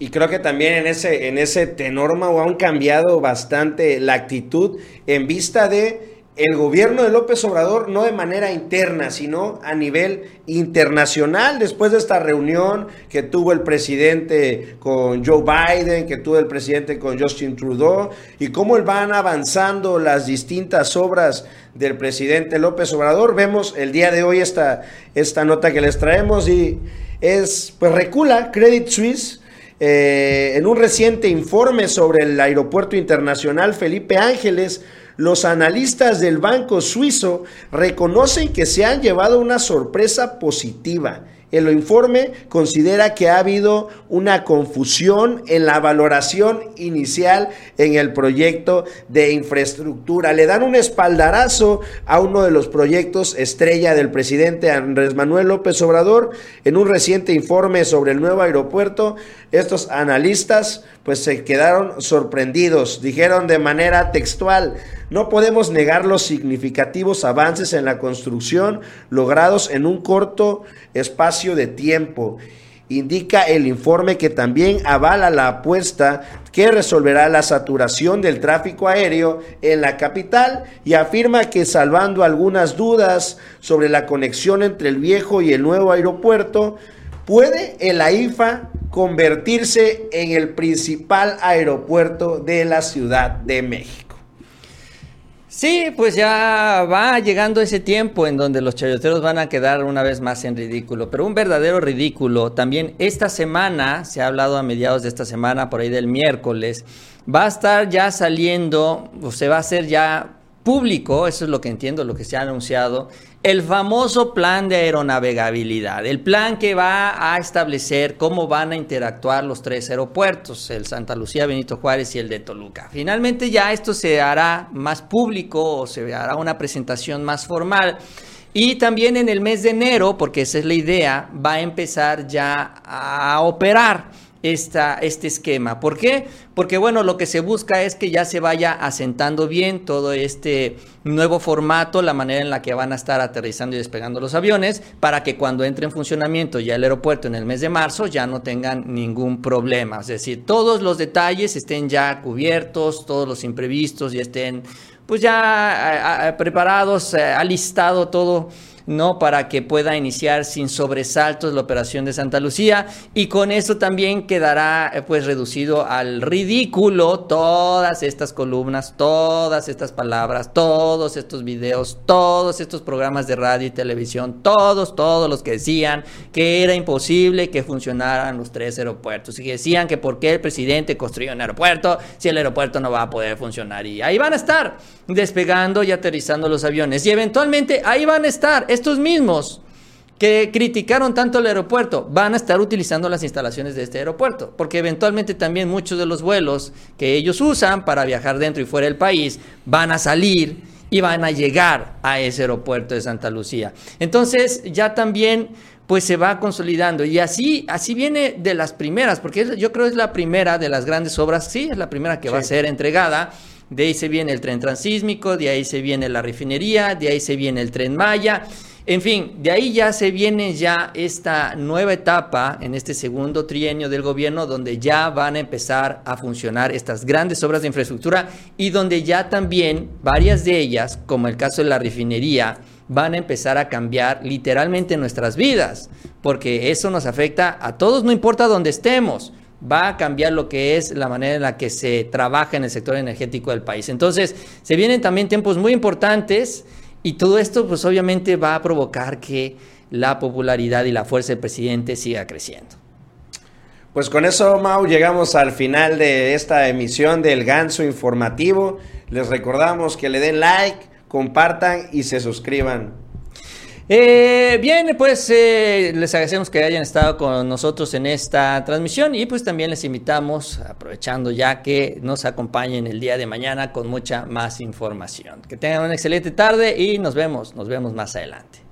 Y creo que también en ese, en ese tenor, Mau, han cambiado bastante la actitud en vista de el gobierno de López Obrador, no de manera interna, sino a nivel internacional, después de esta reunión que tuvo el presidente con Joe Biden, que tuvo el presidente con Justin Trudeau, y cómo van avanzando las distintas obras del presidente López Obrador. Vemos el día de hoy esta, esta nota que les traemos y es, pues recula Credit Suisse eh, en un reciente informe sobre el aeropuerto internacional Felipe Ángeles, los analistas del Banco Suizo reconocen que se han llevado una sorpresa positiva el informe considera que ha habido una confusión en la valoración inicial en el proyecto de infraestructura. Le dan un espaldarazo a uno de los proyectos estrella del presidente Andrés Manuel López Obrador. En un reciente informe sobre el nuevo aeropuerto, estos analistas pues se quedaron sorprendidos. Dijeron de manera textual, no podemos negar los significativos avances en la construcción logrados en un corto espacio de tiempo. Indica el informe que también avala la apuesta que resolverá la saturación del tráfico aéreo en la capital y afirma que salvando algunas dudas sobre la conexión entre el viejo y el nuevo aeropuerto, puede el AIFA convertirse en el principal aeropuerto de la Ciudad de México. Sí, pues ya va llegando ese tiempo en donde los chayoteros van a quedar una vez más en ridículo, pero un verdadero ridículo. También esta semana, se ha hablado a mediados de esta semana, por ahí del miércoles, va a estar ya saliendo, o se va a hacer ya público, eso es lo que entiendo, lo que se ha anunciado, el famoso plan de aeronavegabilidad, el plan que va a establecer cómo van a interactuar los tres aeropuertos, el Santa Lucía, Benito Juárez y el de Toluca. Finalmente ya esto se hará más público o se hará una presentación más formal. Y también en el mes de enero, porque esa es la idea, va a empezar ya a operar esta, este esquema. ¿Por qué? Porque bueno, lo que se busca es que ya se vaya asentando bien todo este nuevo formato, la manera en la que van a estar aterrizando y despegando los aviones, para que cuando entre en funcionamiento ya el aeropuerto en el mes de marzo ya no tengan ningún problema. Es decir, todos los detalles estén ya cubiertos, todos los imprevistos ya estén pues ya preparados, eh, alistado todo ¿no? Para que pueda iniciar sin sobresaltos la operación de Santa Lucía. Y con eso también quedará eh, pues reducido al ridículo todas estas columnas, todas estas palabras, todos estos videos, todos estos programas de radio y televisión, todos, todos los que decían que era imposible que funcionaran los tres aeropuertos. Y que decían que por qué el presidente construyó un aeropuerto si el aeropuerto no va a poder funcionar. Y ahí van a estar despegando y aterrizando los aviones. Y eventualmente ahí van a estar estos mismos que criticaron tanto el aeropuerto van a estar utilizando las instalaciones de este aeropuerto, porque eventualmente también muchos de los vuelos que ellos usan para viajar dentro y fuera del país van a salir y van a llegar a ese aeropuerto de Santa Lucía. Entonces ya también pues se va consolidando y así así viene de las primeras, porque yo creo es la primera de las grandes obras, sí, es la primera que va a ser entregada de ahí se viene el tren transísmico, de ahí se viene la refinería, de ahí se viene el tren Maya. En fin, de ahí ya se viene ya esta nueva etapa en este segundo trienio del gobierno donde ya van a empezar a funcionar estas grandes obras de infraestructura y donde ya también varias de ellas, como el caso de la refinería, van a empezar a cambiar literalmente nuestras vidas, porque eso nos afecta a todos, no importa dónde estemos va a cambiar lo que es la manera en la que se trabaja en el sector energético del país. Entonces, se vienen también tiempos muy importantes y todo esto pues obviamente va a provocar que la popularidad y la fuerza del presidente siga creciendo. Pues con eso, Mau, llegamos al final de esta emisión del Ganso Informativo. Les recordamos que le den like, compartan y se suscriban. Eh, bien, pues eh, les agradecemos que hayan estado con nosotros en esta transmisión y pues también les invitamos, aprovechando ya que nos acompañen el día de mañana con mucha más información. Que tengan una excelente tarde y nos vemos, nos vemos más adelante.